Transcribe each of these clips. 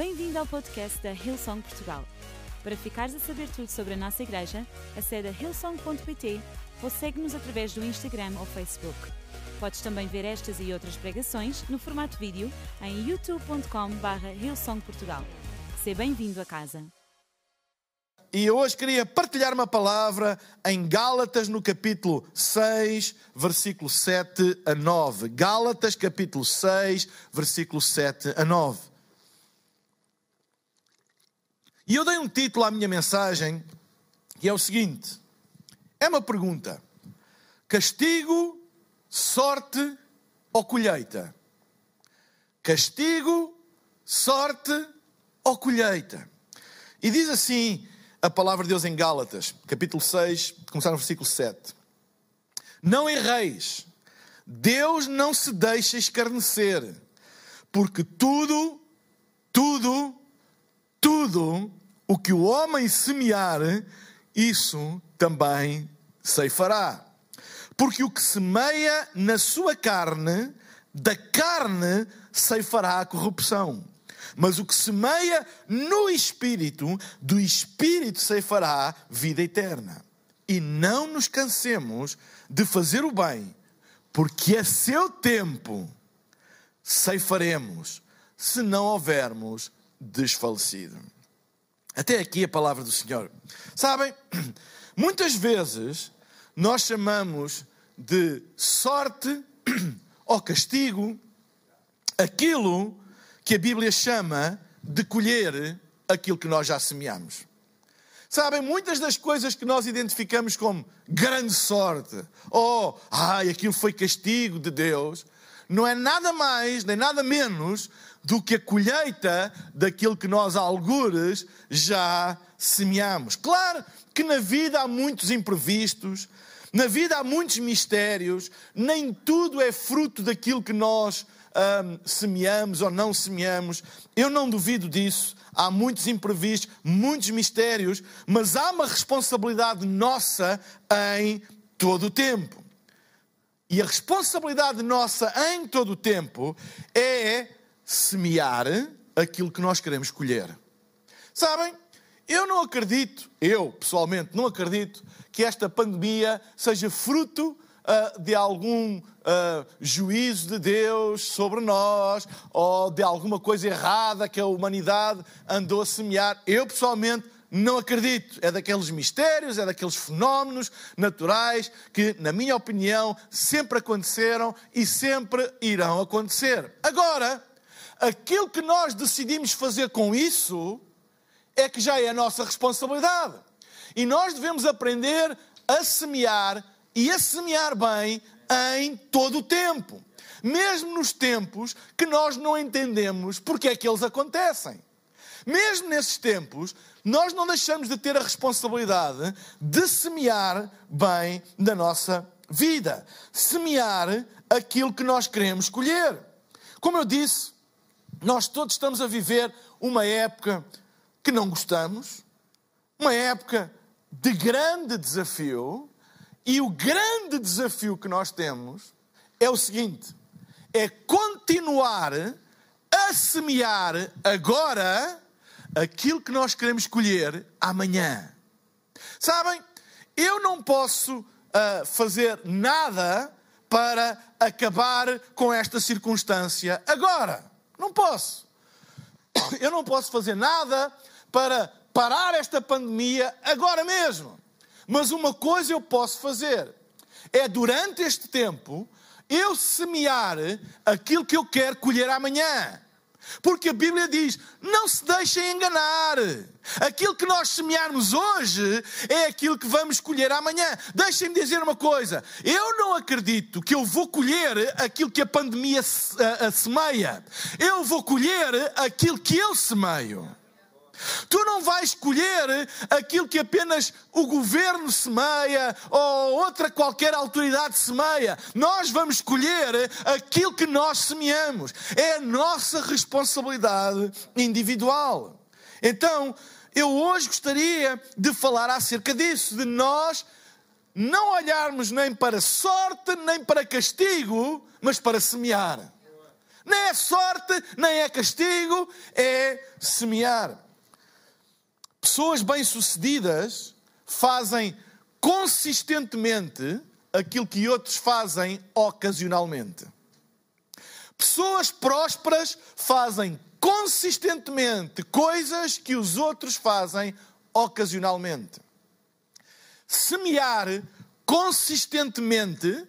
Bem-vindo ao podcast da Hillsong Portugal. Para ficares a saber tudo sobre a nossa igreja, acede a hillsong.pt ou segue-nos através do Instagram ou Facebook. Podes também ver estas e outras pregações no formato vídeo em youtube.com.br hillsongportugal. Seja bem-vindo a casa. E hoje queria partilhar uma palavra em Gálatas, no capítulo 6, versículo 7 a 9. Gálatas, capítulo 6, versículo 7 a 9. E eu dei um título à minha mensagem, que é o seguinte: é uma pergunta. Castigo, sorte ou colheita? Castigo, sorte ou colheita? E diz assim a palavra de Deus em Gálatas, capítulo 6, começar no versículo 7. Não erreis, Deus não se deixa escarnecer, porque tudo, tudo, tudo o que o homem semear, isso também ceifará. Porque o que semeia na sua carne, da carne ceifará a corrupção. Mas o que semeia no Espírito, do Espírito ceifará vida eterna. E não nos cansemos de fazer o bem, porque a seu tempo ceifaremos, se não houvermos desfalecido. Até aqui a palavra do Senhor. Sabem, muitas vezes nós chamamos de sorte ou castigo aquilo que a Bíblia chama de colher aquilo que nós já semeamos. Sabem, muitas das coisas que nós identificamos como grande sorte, ou ai, aquilo foi castigo de Deus, não é nada mais nem nada menos do que a colheita daquilo que nós, algures, já semeamos. Claro que na vida há muitos imprevistos, na vida há muitos mistérios, nem tudo é fruto daquilo que nós hum, semeamos ou não semeamos. Eu não duvido disso. Há muitos imprevistos, muitos mistérios, mas há uma responsabilidade nossa em todo o tempo. E a responsabilidade nossa em todo o tempo é semear aquilo que nós queremos colher. Sabem, eu não acredito, eu pessoalmente não acredito, que esta pandemia seja fruto uh, de algum uh, juízo de Deus sobre nós ou de alguma coisa errada que a humanidade andou a semear. Eu pessoalmente não acredito. É daqueles mistérios, é daqueles fenómenos naturais que, na minha opinião, sempre aconteceram e sempre irão acontecer. Agora, aquilo que nós decidimos fazer com isso é que já é a nossa responsabilidade. E nós devemos aprender a semear e a semear bem em todo o tempo. Mesmo nos tempos que nós não entendemos porque é que eles acontecem. Mesmo nesses tempos, nós não deixamos de ter a responsabilidade de semear bem na nossa vida. Semear aquilo que nós queremos colher. Como eu disse, nós todos estamos a viver uma época que não gostamos, uma época de grande desafio, e o grande desafio que nós temos é o seguinte: é continuar a semear agora aquilo que nós queremos colher amanhã. Sabem, eu não posso uh, fazer nada para acabar com esta circunstância agora. Não posso. Eu não posso fazer nada para parar esta pandemia agora mesmo. Mas uma coisa eu posso fazer: é durante este tempo eu semear aquilo que eu quero colher amanhã. Porque a Bíblia diz: não se deixem enganar. Aquilo que nós semearmos hoje é aquilo que vamos colher amanhã. Deixem-me dizer uma coisa: eu não acredito que eu vou colher aquilo que a pandemia semeia. Eu vou colher aquilo que eu semeio. Tu não vais colher aquilo que apenas o governo semeia ou outra qualquer autoridade semeia. Nós vamos colher aquilo que nós semeamos. É a nossa responsabilidade individual. Então, eu hoje gostaria de falar acerca disso, de nós não olharmos nem para sorte, nem para castigo, mas para semear. Nem é sorte, nem é castigo, é semear. Pessoas bem-sucedidas fazem consistentemente aquilo que outros fazem ocasionalmente. Pessoas prósperas fazem consistentemente coisas que os outros fazem ocasionalmente. Semear consistentemente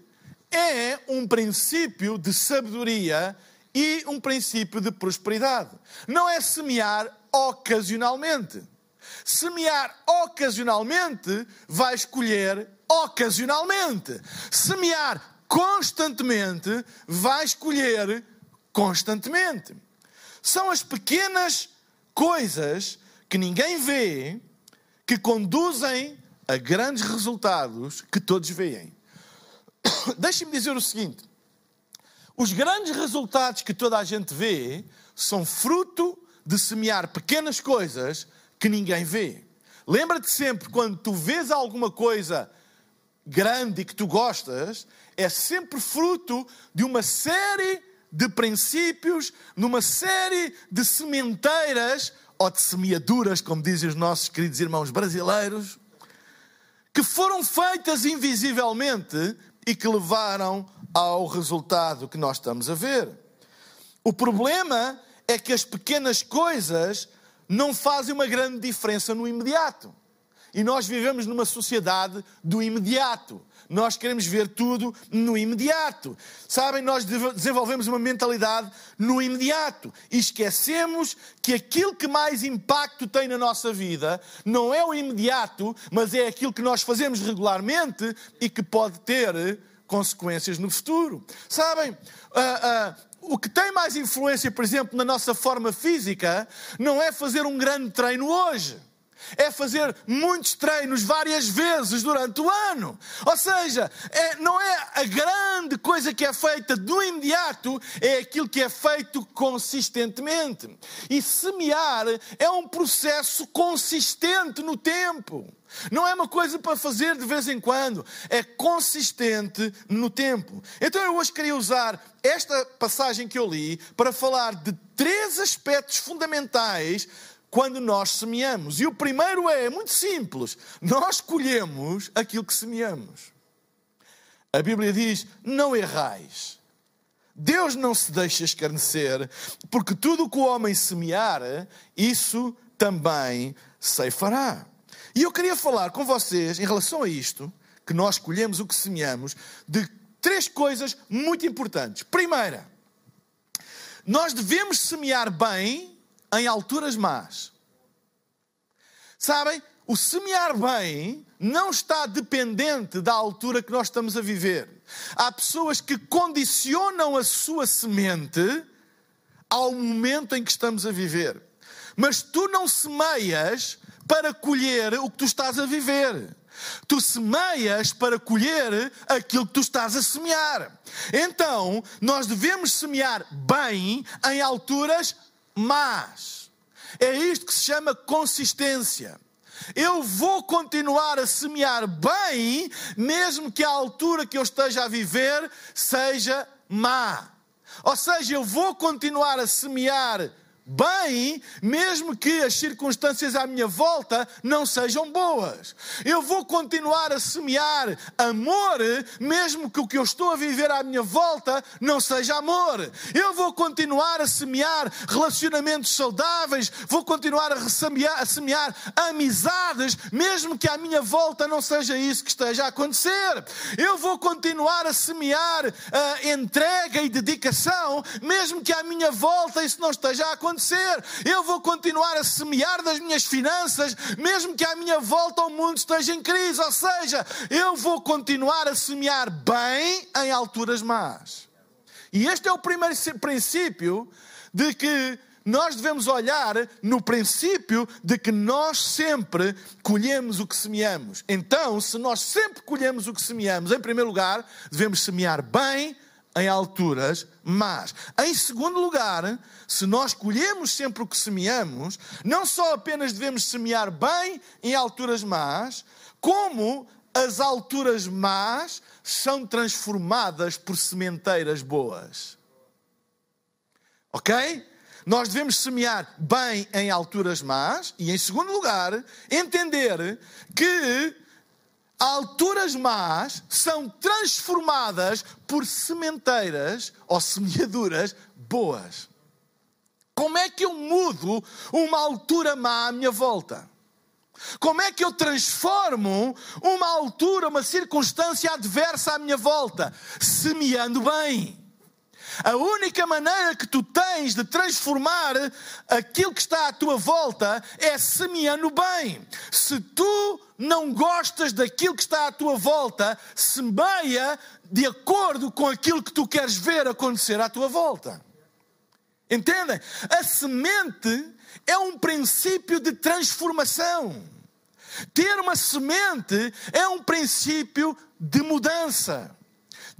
é um princípio de sabedoria e um princípio de prosperidade. Não é semear ocasionalmente. Semear ocasionalmente vai escolher ocasionalmente. Semear constantemente vai escolher constantemente. São as pequenas coisas que ninguém vê que conduzem a grandes resultados que todos veem. Deixe-me dizer o seguinte: os grandes resultados que toda a gente vê são fruto de semear pequenas coisas que ninguém vê. Lembra-te sempre, quando tu vês alguma coisa grande e que tu gostas, é sempre fruto de uma série de princípios, numa série de sementeiras ou de semeaduras, como dizem os nossos queridos irmãos brasileiros, que foram feitas invisivelmente e que levaram ao resultado que nós estamos a ver. O problema é que as pequenas coisas não fazem uma grande diferença no imediato. E nós vivemos numa sociedade do imediato. Nós queremos ver tudo no imediato. Sabem, nós desenvolvemos uma mentalidade no imediato e esquecemos que aquilo que mais impacto tem na nossa vida não é o imediato, mas é aquilo que nós fazemos regularmente e que pode ter consequências no futuro. Sabem, uh, uh, o que tem mais influência, por exemplo, na nossa forma física, não é fazer um grande treino hoje. É fazer muitos treinos várias vezes durante o ano. Ou seja, é, não é a grande coisa que é feita do imediato, é aquilo que é feito consistentemente. E semear é um processo consistente no tempo. Não é uma coisa para fazer de vez em quando, é consistente no tempo. Então eu hoje queria usar esta passagem que eu li para falar de três aspectos fundamentais quando nós semeamos. E o primeiro é, é muito simples: nós colhemos aquilo que semeamos. A Bíblia diz: não errais. Deus não se deixa escarnecer, porque tudo o que o homem semear, isso também ceifará. E eu queria falar com vocês em relação a isto, que nós escolhemos o que semeamos, de três coisas muito importantes. Primeira, nós devemos semear bem em alturas más. Sabem? O semear bem não está dependente da altura que nós estamos a viver. Há pessoas que condicionam a sua semente ao momento em que estamos a viver. Mas tu não semeias para colher o que tu estás a viver. Tu semeias para colher aquilo que tu estás a semear. Então, nós devemos semear bem em alturas más. É isto que se chama consistência. Eu vou continuar a semear bem, mesmo que a altura que eu esteja a viver seja má. Ou seja, eu vou continuar a semear bem, mesmo que as circunstâncias à minha volta não sejam boas. Eu vou continuar a semear amor, mesmo que o que eu estou a viver à minha volta não seja amor. Eu vou continuar a semear relacionamentos saudáveis, vou continuar a semear, a semear amizades, mesmo que à minha volta não seja isso que esteja a acontecer. Eu vou continuar a semear uh, entrega e dedicação, mesmo que à minha volta isso não esteja a acontecer acontecer. Eu vou continuar a semear das minhas finanças, mesmo que à minha volta o mundo esteja em crise. Ou seja, eu vou continuar a semear bem em alturas más. E este é o primeiro princípio de que nós devemos olhar no princípio de que nós sempre colhemos o que semeamos. Então, se nós sempre colhemos o que semeamos, em primeiro lugar, devemos semear bem em alturas más. Em segundo lugar, se nós colhemos sempre o que semeamos, não só apenas devemos semear bem em alturas más, como as alturas más são transformadas por sementeiras boas. Ok? Nós devemos semear bem em alturas más e, em segundo lugar, entender que alturas más são transformadas por sementeiras ou semeaduras boas. Como é que eu mudo uma altura má à minha volta? Como é que eu transformo uma altura, uma circunstância adversa à minha volta? Semeando bem. A única maneira que tu tens de transformar aquilo que está à tua volta é semeando bem. Se tu não gostas daquilo que está à tua volta, semeia de acordo com aquilo que tu queres ver acontecer à tua volta. Entendem? A semente é um princípio de transformação. Ter uma semente é um princípio de mudança.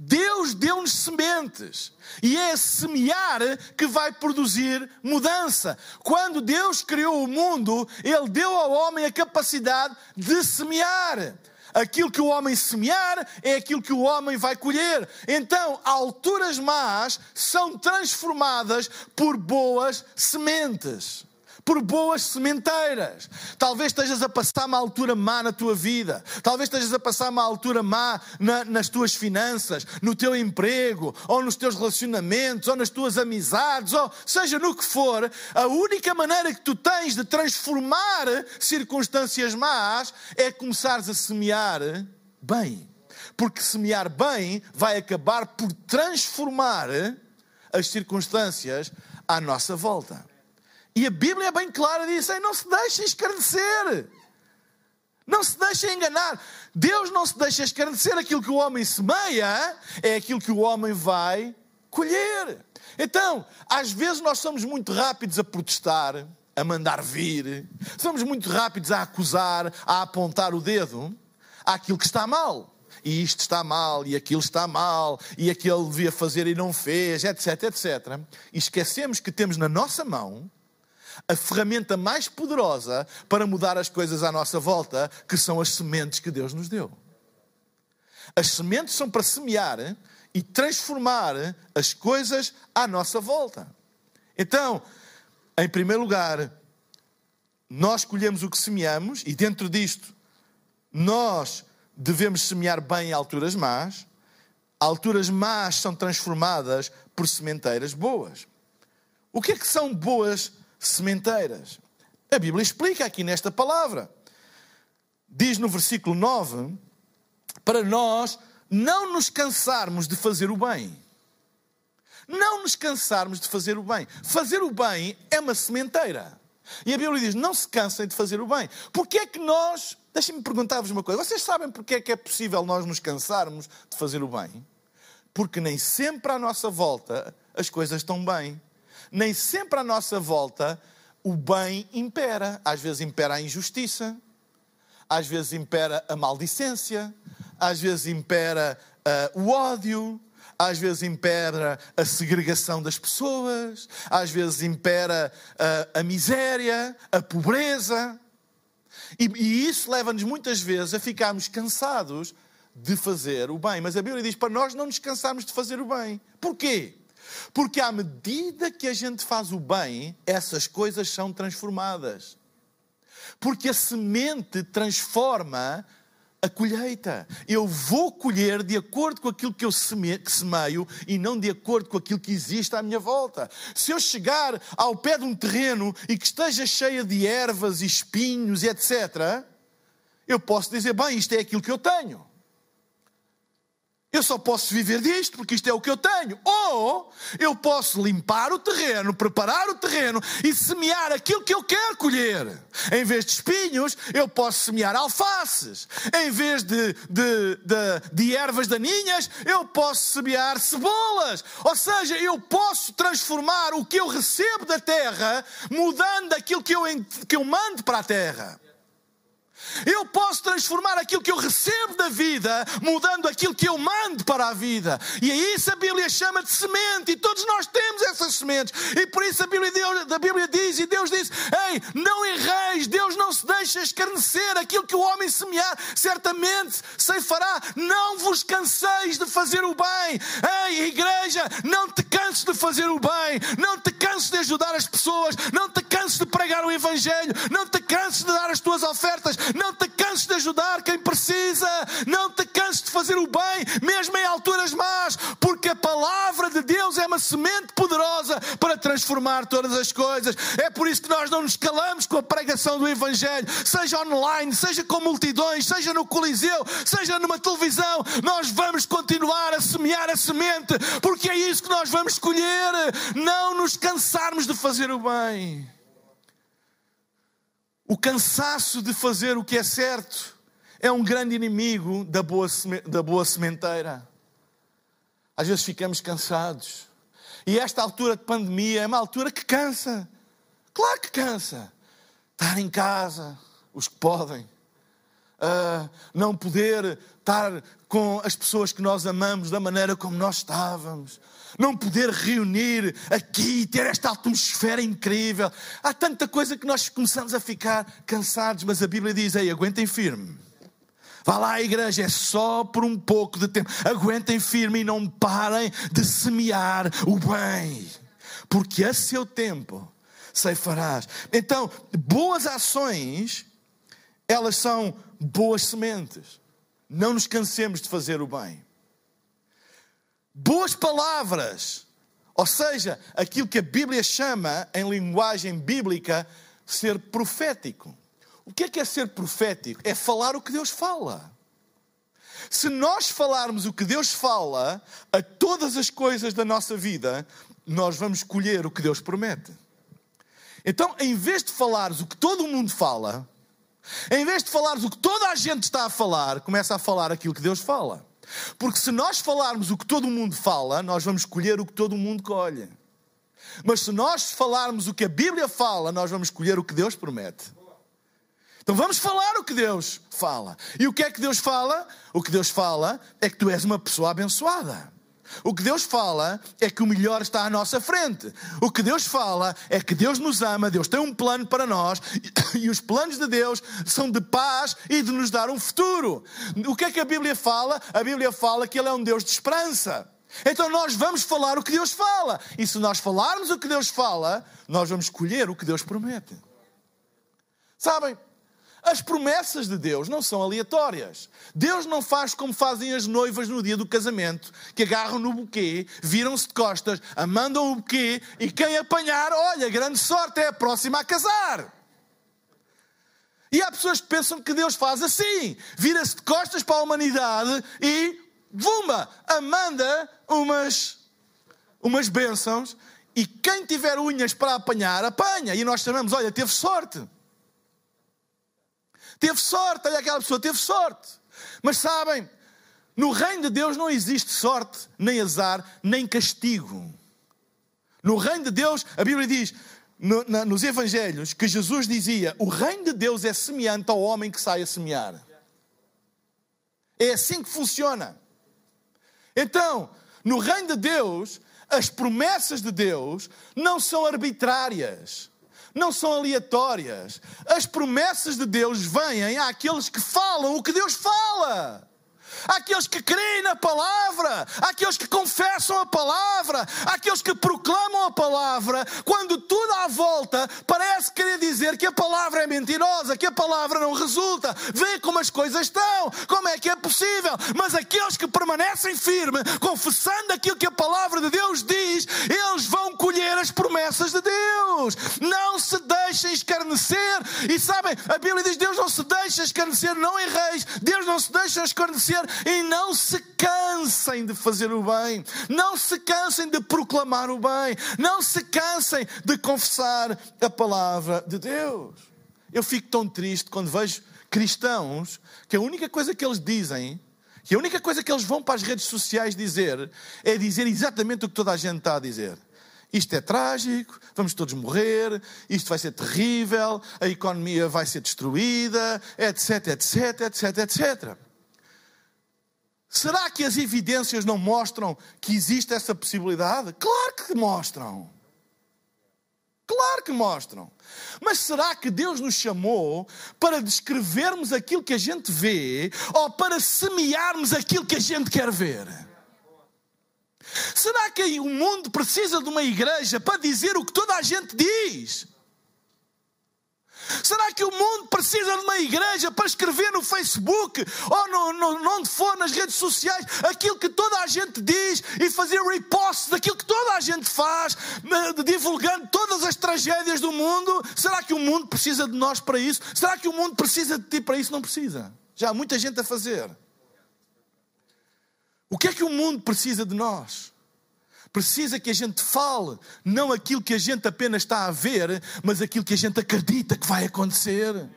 Deus deu-nos sementes e é semear que vai produzir mudança. Quando Deus criou o mundo, Ele deu ao homem a capacidade de semear. Aquilo que o homem semear é aquilo que o homem vai colher. Então, alturas más são transformadas por boas sementes por boas sementeiras. Talvez estejas a passar uma altura má na tua vida. Talvez estejas a passar uma altura má na, nas tuas finanças, no teu emprego, ou nos teus relacionamentos, ou nas tuas amizades, ou seja no que for. A única maneira que tu tens de transformar circunstâncias más é começares a semear bem. Porque semear bem vai acabar por transformar as circunstâncias à nossa volta. E a Bíblia é bem clara, diz: não se deixem escarnecer. Não se deixem enganar. Deus não se deixa escarnecer. Aquilo que o homem semeia é aquilo que o homem vai colher. Então, às vezes nós somos muito rápidos a protestar, a mandar vir, somos muito rápidos a acusar, a apontar o dedo àquilo que está mal. E isto está mal, e aquilo está mal, e aquele devia fazer e não fez, etc, etc. E esquecemos que temos na nossa mão a ferramenta mais poderosa para mudar as coisas à nossa volta, que são as sementes que Deus nos deu. As sementes são para semear e transformar as coisas à nossa volta. Então, em primeiro lugar, nós colhemos o que semeamos e dentro disto nós devemos semear bem em alturas más. Alturas más são transformadas por sementeiras boas. O que é que são boas sementeiras. A Bíblia explica aqui nesta palavra. Diz no versículo 9: para nós não nos cansarmos de fazer o bem. Não nos cansarmos de fazer o bem. Fazer o bem é uma sementeira. E a Bíblia diz: não se cansem de fazer o bem. Porquê é que nós. Deixem-me perguntar-vos uma coisa. Vocês sabem porquê é que é possível nós nos cansarmos de fazer o bem? Porque nem sempre à nossa volta as coisas estão bem nem sempre à nossa volta o bem impera. Às vezes impera a injustiça, às vezes impera a maldicência, às vezes impera uh, o ódio, às vezes impera a segregação das pessoas, às vezes impera uh, a miséria, a pobreza. E, e isso leva-nos muitas vezes a ficarmos cansados de fazer o bem. Mas a Bíblia diz para nós não nos cansarmos de fazer o bem. Porquê? Porque à medida que a gente faz o bem, essas coisas são transformadas. Porque a semente transforma a colheita. Eu vou colher de acordo com aquilo que eu semeio e não de acordo com aquilo que existe à minha volta. Se eu chegar ao pé de um terreno e que esteja cheio de ervas e espinhos e etc., eu posso dizer: bem, isto é aquilo que eu tenho. Eu só posso viver disto porque isto é o que eu tenho. Ou eu posso limpar o terreno, preparar o terreno e semear aquilo que eu quero colher. Em vez de espinhos, eu posso semear alfaces. Em vez de, de, de, de ervas daninhas, eu posso semear cebolas. Ou seja, eu posso transformar o que eu recebo da terra, mudando aquilo que eu, que eu mando para a terra. Eu posso transformar aquilo que eu recebo da vida, mudando aquilo que eu mando para a vida. E é isso a Bíblia chama de semente, e todos nós temos essas sementes. E por isso a Bíblia, a Bíblia diz, e Deus diz: Ei, não erreis, Deus não se se deixe escarnecer. Aquilo que o homem semear, certamente ceifará. Não vos canseis de fazer o bem. Ei, igreja, não te canses de fazer o bem. Não te canses de ajudar as pessoas. Não te canses de pregar o Evangelho. Não te canses de dar as tuas ofertas. Não te canses de ajudar quem precisa. Não te canses de fazer o bem, mesmo em alturas más, porque a palavra de Deus é uma semente poderosa para transformar todas as coisas. É por isso que nós não nos calamos com a pregação do Evangelho, seja online, seja com multidões, seja no Coliseu, seja numa televisão. Nós vamos continuar a semear a semente, porque é isso que nós vamos escolher. Não nos cansarmos de fazer o bem. O cansaço de fazer o que é certo é um grande inimigo da boa, da boa sementeira. Às vezes ficamos cansados. E esta altura de pandemia é uma altura que cansa. Claro que cansa. Estar em casa, os que podem. Uh, não poder estar com as pessoas que nós amamos da maneira como nós estávamos. Não poder reunir aqui, ter esta atmosfera incrível. Há tanta coisa que nós começamos a ficar cansados, mas a Bíblia diz: Ei, aguentem firme. Vá lá, igreja, é só por um pouco de tempo. Aguentem firme e não parem de semear o bem, porque a seu tempo ceifarás. Então, boas ações, elas são boas sementes. Não nos cansemos de fazer o bem. Boas palavras, ou seja, aquilo que a Bíblia chama, em linguagem bíblica, ser profético. O que é que é ser profético? É falar o que Deus fala. Se nós falarmos o que Deus fala a todas as coisas da nossa vida, nós vamos colher o que Deus promete. Então, em vez de falares o que todo mundo fala, em vez de falares o que toda a gente está a falar, começa a falar aquilo que Deus fala. Porque se nós falarmos o que todo mundo fala, nós vamos colher o que todo mundo colhe. Mas se nós falarmos o que a Bíblia fala, nós vamos colher o que Deus promete. Então vamos falar o que Deus fala. E o que é que Deus fala? O que Deus fala é que tu és uma pessoa abençoada. O que Deus fala é que o melhor está à nossa frente. O que Deus fala é que Deus nos ama, Deus tem um plano para nós e os planos de Deus são de paz e de nos dar um futuro. O que é que a Bíblia fala? A Bíblia fala que Ele é um Deus de esperança. Então nós vamos falar o que Deus fala. E se nós falarmos o que Deus fala, nós vamos colher o que Deus promete. Sabem? As promessas de Deus não são aleatórias. Deus não faz como fazem as noivas no dia do casamento, que agarram no buquê, viram-se de costas, mandam o buquê e quem apanhar, olha, grande sorte, é a próxima a casar. E há pessoas que pensam que Deus faz assim, vira-se de costas para a humanidade e, vumba, amanda umas, umas bênçãos e quem tiver unhas para apanhar, apanha. E nós chamamos, olha, teve sorte. Teve sorte, olha aquela pessoa, teve sorte. Mas sabem, no reino de Deus não existe sorte, nem azar, nem castigo. No reino de Deus, a Bíblia diz, no, na, nos Evangelhos, que Jesus dizia: o reino de Deus é semelhante ao homem que sai a semear. É assim que funciona. Então, no reino de Deus, as promessas de Deus não são arbitrárias não são aleatórias. As promessas de Deus vêm àqueles que falam o que Deus fala àqueles que creem na palavra, àqueles que confessam a palavra, àqueles que proclamam a palavra, quando tudo à volta parece querer dizer que a palavra é mentirosa, que a palavra não resulta. Vê como as coisas estão, como é que é possível. Mas aqueles que permanecem firmes, confessando aquilo que a palavra de Deus diz, eles vão colher as promessas de Deus. Não se deixem escarnecer. E sabem, a Bíblia diz: Deus não se deixa escarnecer, não em reis, Deus não se deixa escarnecer e não se cansem de fazer o bem, não se cansem de proclamar o bem, não se cansem de confessar a palavra de Deus. Eu fico tão triste quando vejo cristãos que a única coisa que eles dizem, que a única coisa que eles vão para as redes sociais dizer, é dizer exatamente o que toda a gente está a dizer. Isto é trágico, vamos todos morrer, isto vai ser terrível, a economia vai ser destruída, etc, etc, etc, etc. Será que as evidências não mostram que existe essa possibilidade? Claro que mostram. Claro que mostram. Mas será que Deus nos chamou para descrevermos aquilo que a gente vê ou para semearmos aquilo que a gente quer ver? Será que o mundo precisa de uma igreja para dizer o que toda a gente diz? Será que o mundo precisa de uma igreja para escrever no Facebook ou no, no, onde for nas redes sociais aquilo que toda a gente diz e fazer repost daquilo que toda a gente faz, divulgando todas as tragédias do mundo? Será que o mundo precisa de nós para isso? Será que o mundo precisa de ti para isso? Não precisa. Já há muita gente a fazer. O que é que o mundo precisa de nós? Precisa que a gente fale, não aquilo que a gente apenas está a ver, mas aquilo que a gente acredita que vai acontecer.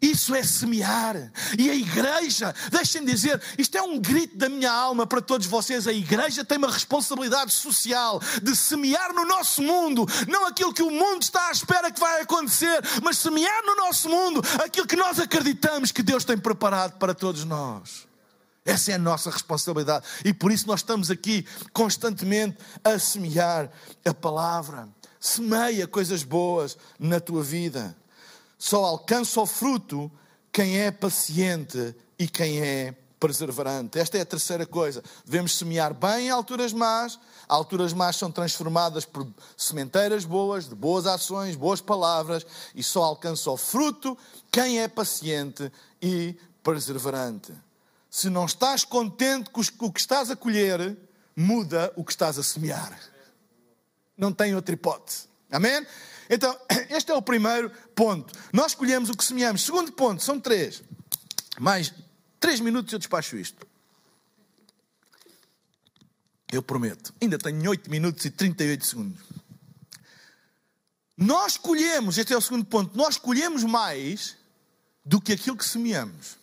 Isso é semear. E a igreja, deixem dizer, isto é um grito da minha alma para todos vocês. A igreja tem uma responsabilidade social de semear no nosso mundo, não aquilo que o mundo está à espera que vai acontecer, mas semear no nosso mundo aquilo que nós acreditamos que Deus tem preparado para todos nós. Essa é a nossa responsabilidade. E por isso nós estamos aqui constantemente a semear a palavra. Semeia coisas boas na tua vida. Só alcança o fruto quem é paciente e quem é perseverante. Esta é a terceira coisa. Devemos semear bem em alturas más. Alturas más são transformadas por sementeiras boas, de boas ações, boas palavras, e só alcança o fruto quem é paciente e perseverante. Se não estás contente com o que estás a colher, muda o que estás a semear. Não tem outra hipótese. Amém? Então, este é o primeiro ponto. Nós escolhemos o que semeamos. Segundo ponto, são três. Mais três minutos eu despacho isto. Eu prometo. Ainda tenho 8 minutos e 38 segundos. Nós escolhemos, este é o segundo ponto, nós escolhemos mais do que aquilo que semeamos.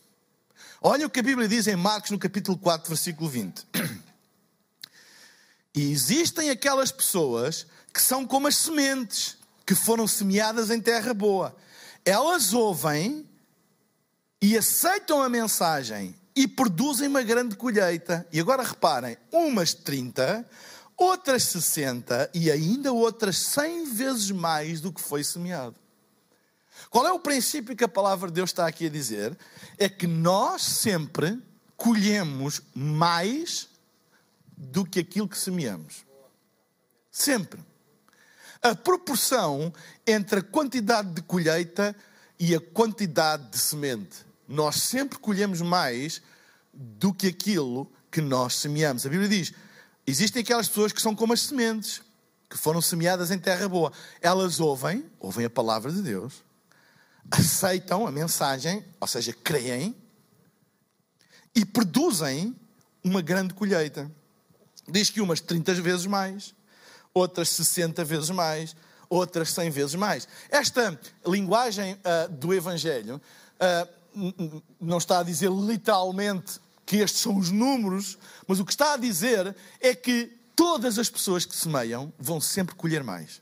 Olha o que a Bíblia diz em Marcos, no capítulo 4, versículo 20. E existem aquelas pessoas que são como as sementes que foram semeadas em terra boa. Elas ouvem e aceitam a mensagem e produzem uma grande colheita. E agora reparem: umas 30, outras 60 e ainda outras 100 vezes mais do que foi semeado. Qual é o princípio que a palavra de Deus está aqui a dizer? É que nós sempre colhemos mais do que aquilo que semeamos. Sempre. A proporção entre a quantidade de colheita e a quantidade de semente. Nós sempre colhemos mais do que aquilo que nós semeamos. A Bíblia diz: existem aquelas pessoas que são como as sementes, que foram semeadas em terra boa. Elas ouvem, ouvem a palavra de Deus, aceitam a mensagem, ou seja, creem e produzem uma grande colheita. Diz que umas 30 vezes mais, outras 60 vezes mais, outras 100 vezes mais. Esta linguagem uh, do Evangelho uh, não está a dizer literalmente que estes são os números, mas o que está a dizer é que todas as pessoas que semeiam vão sempre colher mais.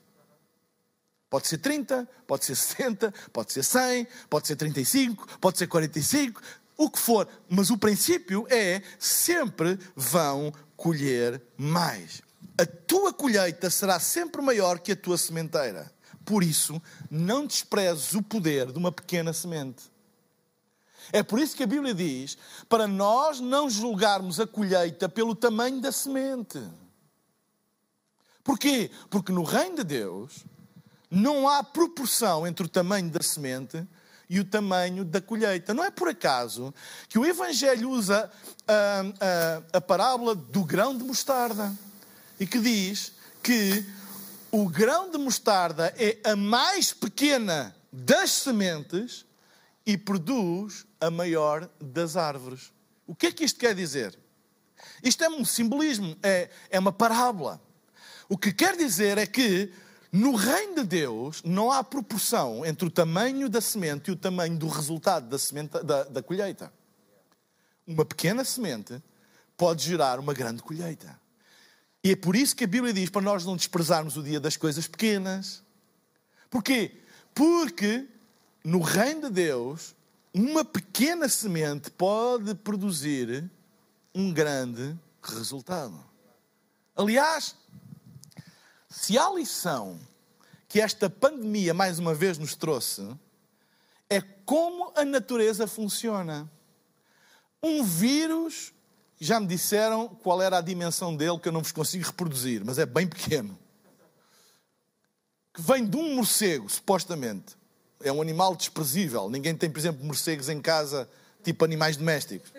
Pode ser 30, pode ser 60, pode ser 100, pode ser 35, pode ser 45, o que for. Mas o princípio é sempre vão colher mais. A tua colheita será sempre maior que a tua sementeira. Por isso, não desprezes o poder de uma pequena semente. É por isso que a Bíblia diz para nós não julgarmos a colheita pelo tamanho da semente. Porquê? Porque no reino de Deus, não há proporção entre o tamanho da semente e o tamanho da colheita. Não é por acaso que o Evangelho usa a, a, a parábola do grão de mostarda e que diz que o grão de mostarda é a mais pequena das sementes e produz a maior das árvores. O que é que isto quer dizer? Isto é um simbolismo, é, é uma parábola. O que quer dizer é que no reino de Deus não há proporção entre o tamanho da semente e o tamanho do resultado da, semente, da, da colheita. Uma pequena semente pode gerar uma grande colheita. E é por isso que a Bíblia diz para nós não desprezarmos o dia das coisas pequenas. Porquê? Porque no reino de Deus, uma pequena semente pode produzir um grande resultado. Aliás, Se há lição que esta pandemia mais uma vez nos trouxe, é como a natureza funciona. Um vírus, já me disseram qual era a dimensão dele, que eu não vos consigo reproduzir, mas é bem pequeno. Que vem de um morcego, supostamente. É um animal desprezível. Ninguém tem, por exemplo, morcegos em casa, tipo animais domésticos.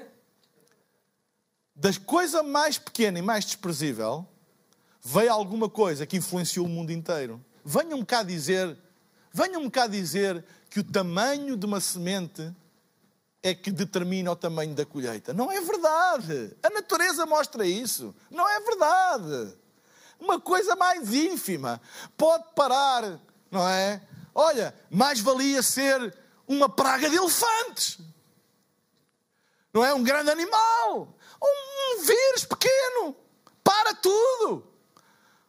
Da coisa mais pequena e mais desprezível, veio alguma coisa que influenciou o mundo inteiro. Venham-me cá dizer, venham-me cá dizer que o tamanho de uma semente é que determina o tamanho da colheita. Não é verdade. A natureza mostra isso. Não é verdade. Uma coisa mais ínfima pode parar, não é? Olha, mais valia ser uma praga de elefantes. Não é um grande animal. Um vírus pequeno. Para tudo.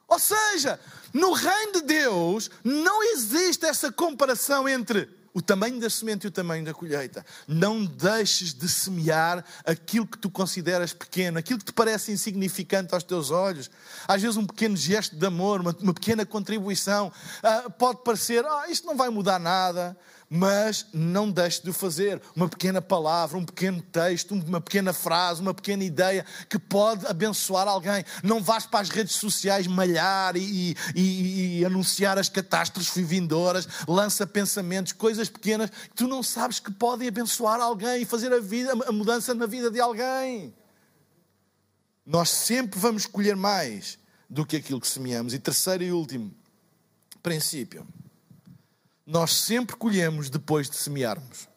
Ou seja, no reino de Deus não existe essa comparação entre o tamanho da semente e o tamanho da colheita. Não deixes de semear aquilo que tu consideras pequeno, aquilo que te parece insignificante aos teus olhos. Às vezes, um pequeno gesto de amor, uma, uma pequena contribuição, uh, pode parecer: ah, isto não vai mudar nada mas não deixe de o fazer. Uma pequena palavra, um pequeno texto, uma pequena frase, uma pequena ideia que pode abençoar alguém. Não vás para as redes sociais malhar e, e, e anunciar as catástrofes vindouras, lança pensamentos, coisas pequenas que tu não sabes que podem abençoar alguém e fazer a, vida, a mudança na vida de alguém. Nós sempre vamos colher mais do que aquilo que semeamos. E terceiro e último princípio nós sempre colhemos depois de semearmos.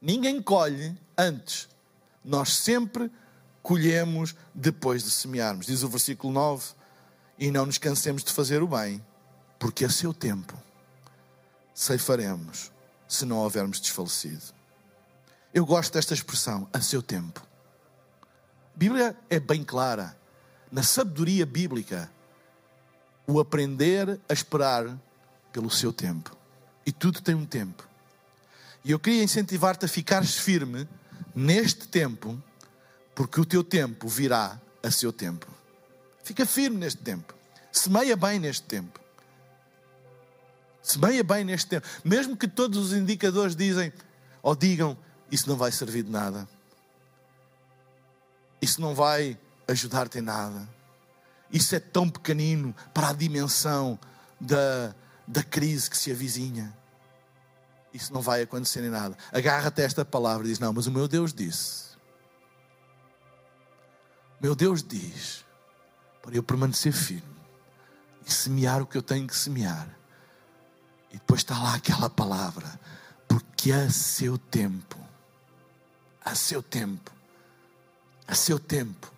Ninguém colhe antes. Nós sempre colhemos depois de semearmos. Diz o versículo 9: E não nos cansemos de fazer o bem, porque a seu tempo ceifaremos, se não houvermos desfalecido. Eu gosto desta expressão, a seu tempo. A Bíblia é bem clara. Na sabedoria bíblica, o aprender a esperar pelo seu tempo. E tudo tem um tempo. E eu queria incentivar-te a ficares firme neste tempo, porque o teu tempo virá a seu tempo. Fica firme neste tempo. Semeia bem neste tempo. Semeia bem neste tempo. Mesmo que todos os indicadores dizem ou digam, isso não vai servir de nada. Isso não vai ajudar-te em nada. Isso é tão pequenino para a dimensão da, da crise que se avizinha. Isso não vai acontecer em nada. Agarra-te esta palavra e diz: Não, mas o meu Deus disse. Meu Deus diz para eu permanecer firme e semear o que eu tenho que semear. E depois está lá aquela palavra, porque a seu tempo, a seu tempo, a seu tempo,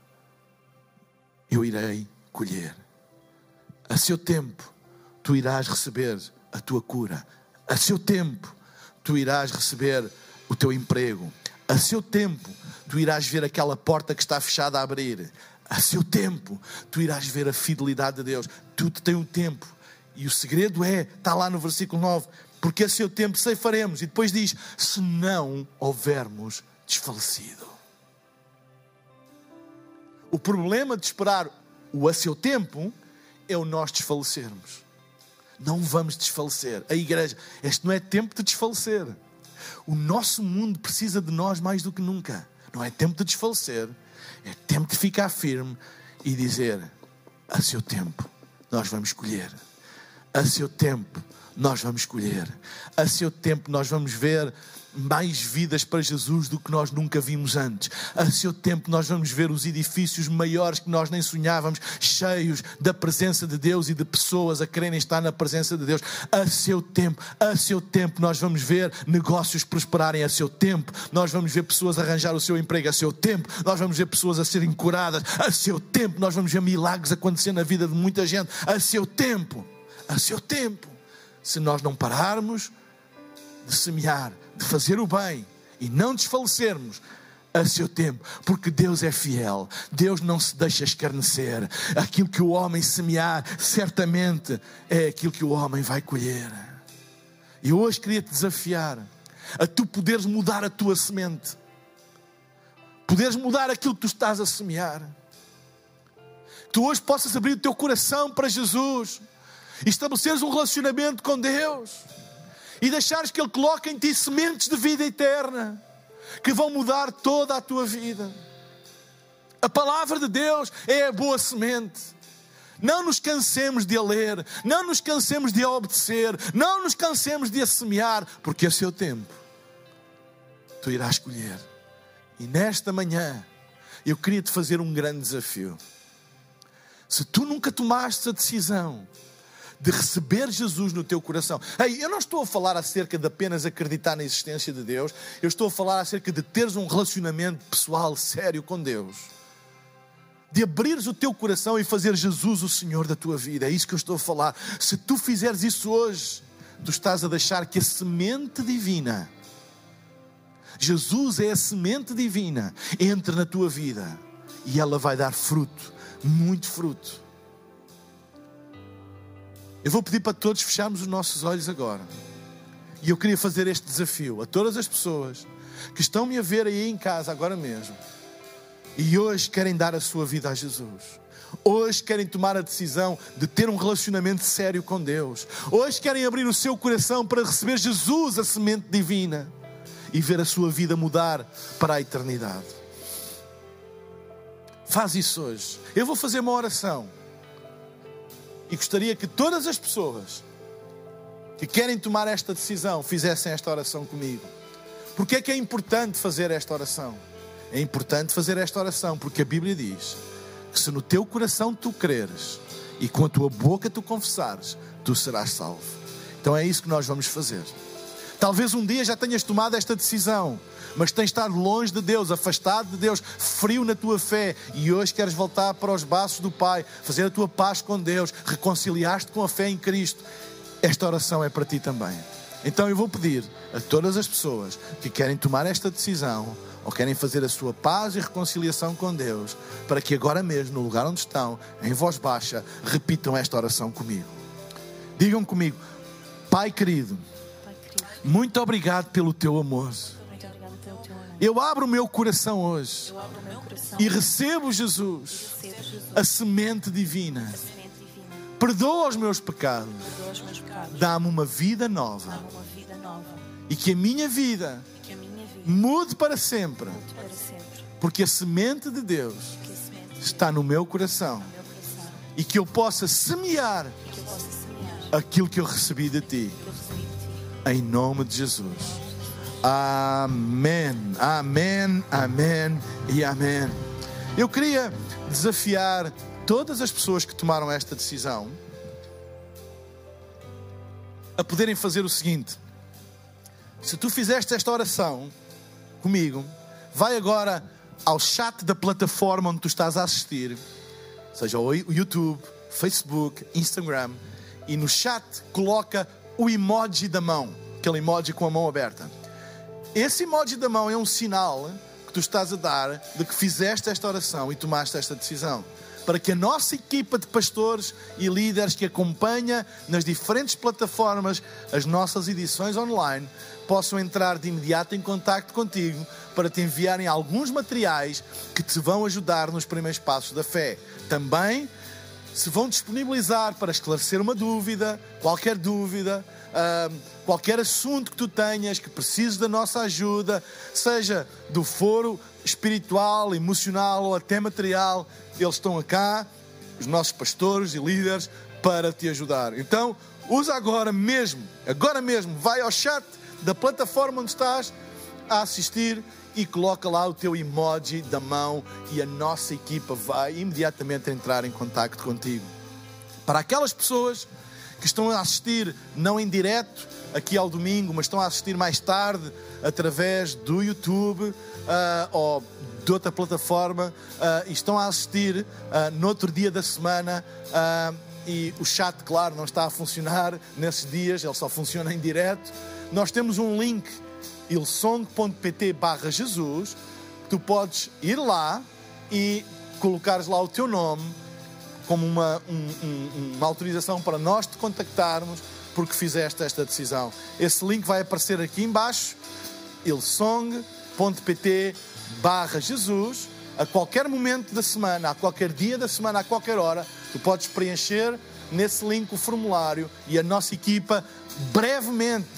eu irei colher. A seu tempo, tu irás receber a tua cura. A seu tempo, tu irás receber o teu emprego. A seu tempo, tu irás ver aquela porta que está fechada a abrir. A seu tempo, tu irás ver a fidelidade de Deus. Tudo tem um tempo. E o segredo é, está lá no versículo 9, porque a seu tempo ceifaremos. E depois diz: se não houvermos desfalecido. O problema de esperar o a seu tempo é o nós desfalecermos. Não vamos desfalecer. A igreja, este não é tempo de desfalecer. O nosso mundo precisa de nós mais do que nunca. Não é tempo de desfalecer, é tempo de ficar firme e dizer: a seu tempo nós vamos escolher. A seu tempo nós vamos escolher. A seu tempo nós vamos ver mais vidas para Jesus do que nós nunca vimos antes. A seu tempo, nós vamos ver os edifícios maiores que nós nem sonhávamos, cheios da presença de Deus e de pessoas a quererem estar na presença de Deus. A seu tempo, a seu tempo, nós vamos ver negócios prosperarem a seu tempo, nós vamos ver pessoas arranjar o seu emprego a seu tempo, nós vamos ver pessoas a serem curadas a seu tempo, nós vamos ver milagres acontecer na vida de muita gente a seu tempo. A seu tempo. Se nós não pararmos de semear, de fazer o bem e não desfalecermos a seu tempo, porque Deus é fiel, Deus não se deixa escarnecer. Aquilo que o homem semear, certamente é aquilo que o homem vai colher. E hoje queria te desafiar a tu poderes mudar a tua semente, poderes mudar aquilo que tu estás a semear. tu hoje possas abrir o teu coração para Jesus e estabeleceres um relacionamento com Deus e deixares que Ele coloque em ti sementes de vida eterna que vão mudar toda a tua vida. A palavra de Deus é a boa semente. Não nos cansemos de a ler, não nos cansemos de a obedecer, não nos cansemos de a semear, porque é seu tempo. Tu irás escolher. E nesta manhã, eu queria te fazer um grande desafio. Se tu nunca tomaste a decisão de receber Jesus no teu coração. Ei, eu não estou a falar acerca de apenas acreditar na existência de Deus, eu estou a falar acerca de teres um relacionamento pessoal sério com Deus. De abrires o teu coração e fazer Jesus o Senhor da tua vida. É isso que eu estou a falar. Se tu fizeres isso hoje, tu estás a deixar que a semente divina, Jesus é a semente divina, entre na tua vida e ela vai dar fruto, muito fruto. Eu vou pedir para todos fecharmos os nossos olhos agora. E eu queria fazer este desafio a todas as pessoas que estão me a ver aí em casa agora mesmo e hoje querem dar a sua vida a Jesus. Hoje querem tomar a decisão de ter um relacionamento sério com Deus. Hoje querem abrir o seu coração para receber Jesus, a semente divina, e ver a sua vida mudar para a eternidade. Faz isso hoje. Eu vou fazer uma oração. E gostaria que todas as pessoas que querem tomar esta decisão fizessem esta oração comigo. Porque é que é importante fazer esta oração? É importante fazer esta oração porque a Bíblia diz que se no teu coração tu creres e com a tua boca tu confessares, tu serás salvo. Então é isso que nós vamos fazer. Talvez um dia já tenhas tomado esta decisão, mas tens estado longe de Deus, afastado de Deus, frio na tua fé e hoje queres voltar para os braços do Pai, fazer a tua paz com Deus, reconciliar-te com a fé em Cristo. Esta oração é para ti também. Então eu vou pedir a todas as pessoas que querem tomar esta decisão ou querem fazer a sua paz e reconciliação com Deus, para que agora mesmo, no lugar onde estão, em voz baixa, repitam esta oração comigo. Digam comigo, Pai querido muito obrigado pelo teu amor. Eu abro o meu coração hoje e recebo Jesus, a semente divina. Perdoa os meus pecados. Dá-me uma vida nova. E que a minha vida mude para sempre. Porque a semente de Deus está no meu coração. E que eu possa semear aquilo que eu recebi de ti em nome de Jesus. Amém, amém, amém e amém. Eu queria desafiar todas as pessoas que tomaram esta decisão a poderem fazer o seguinte: se tu fizeste esta oração comigo, vai agora ao chat da plataforma onde tu estás a assistir, seja o YouTube, Facebook, Instagram, e no chat coloca o emoji da mão, aquele emoji com a mão aberta. Esse emoji da mão é um sinal que tu estás a dar de que fizeste esta oração e tomaste esta decisão. Para que a nossa equipa de pastores e líderes que acompanha nas diferentes plataformas as nossas edições online possam entrar de imediato em contato contigo para te enviarem alguns materiais que te vão ajudar nos primeiros passos da fé. Também se vão disponibilizar para esclarecer uma dúvida, qualquer dúvida, uh, qualquer assunto que tu tenhas que precises da nossa ajuda, seja do foro espiritual, emocional ou até material, eles estão cá, os nossos pastores e líderes, para te ajudar. Então, usa agora mesmo, agora mesmo, vai ao chat da plataforma onde estás a assistir e coloca lá o teu emoji da mão e a nossa equipa vai imediatamente entrar em contato contigo. Para aquelas pessoas que estão a assistir não em direto aqui ao domingo, mas estão a assistir mais tarde através do YouTube uh, ou de outra plataforma uh, e estão a assistir uh, no outro dia da semana e o chat, claro, não está a funcionar nesses dias, ele só funciona em direto. Nós temos um link ilsong.pt barra Jesus, tu podes ir lá e colocares lá o teu nome como uma, um, um, uma autorização para nós te contactarmos porque fizeste esta decisão. Esse link vai aparecer aqui embaixo, ilsong.pt barra Jesus a qualquer momento da semana, a qualquer dia da semana, a qualquer hora, tu podes preencher nesse link o formulário e a nossa equipa brevemente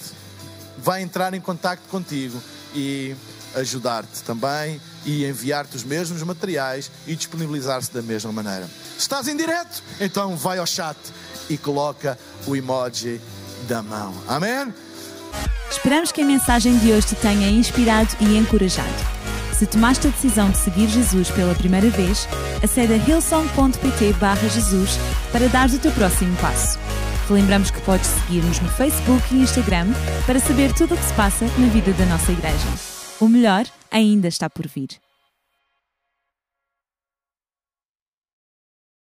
vai entrar em contato contigo e ajudar-te também e enviar-te os mesmos materiais e disponibilizar-se da mesma maneira. Se estás em direto, então vai ao chat e coloca o emoji da mão. Amém? Esperamos que a mensagem de hoje te tenha inspirado e encorajado. Se tomaste a decisão de seguir Jesus pela primeira vez, acede a hillsong.pt Jesus para dar o teu próximo passo. Relembramos que podes seguir-nos no Facebook e Instagram para saber tudo o que se passa na vida da nossa igreja. O melhor ainda está por vir.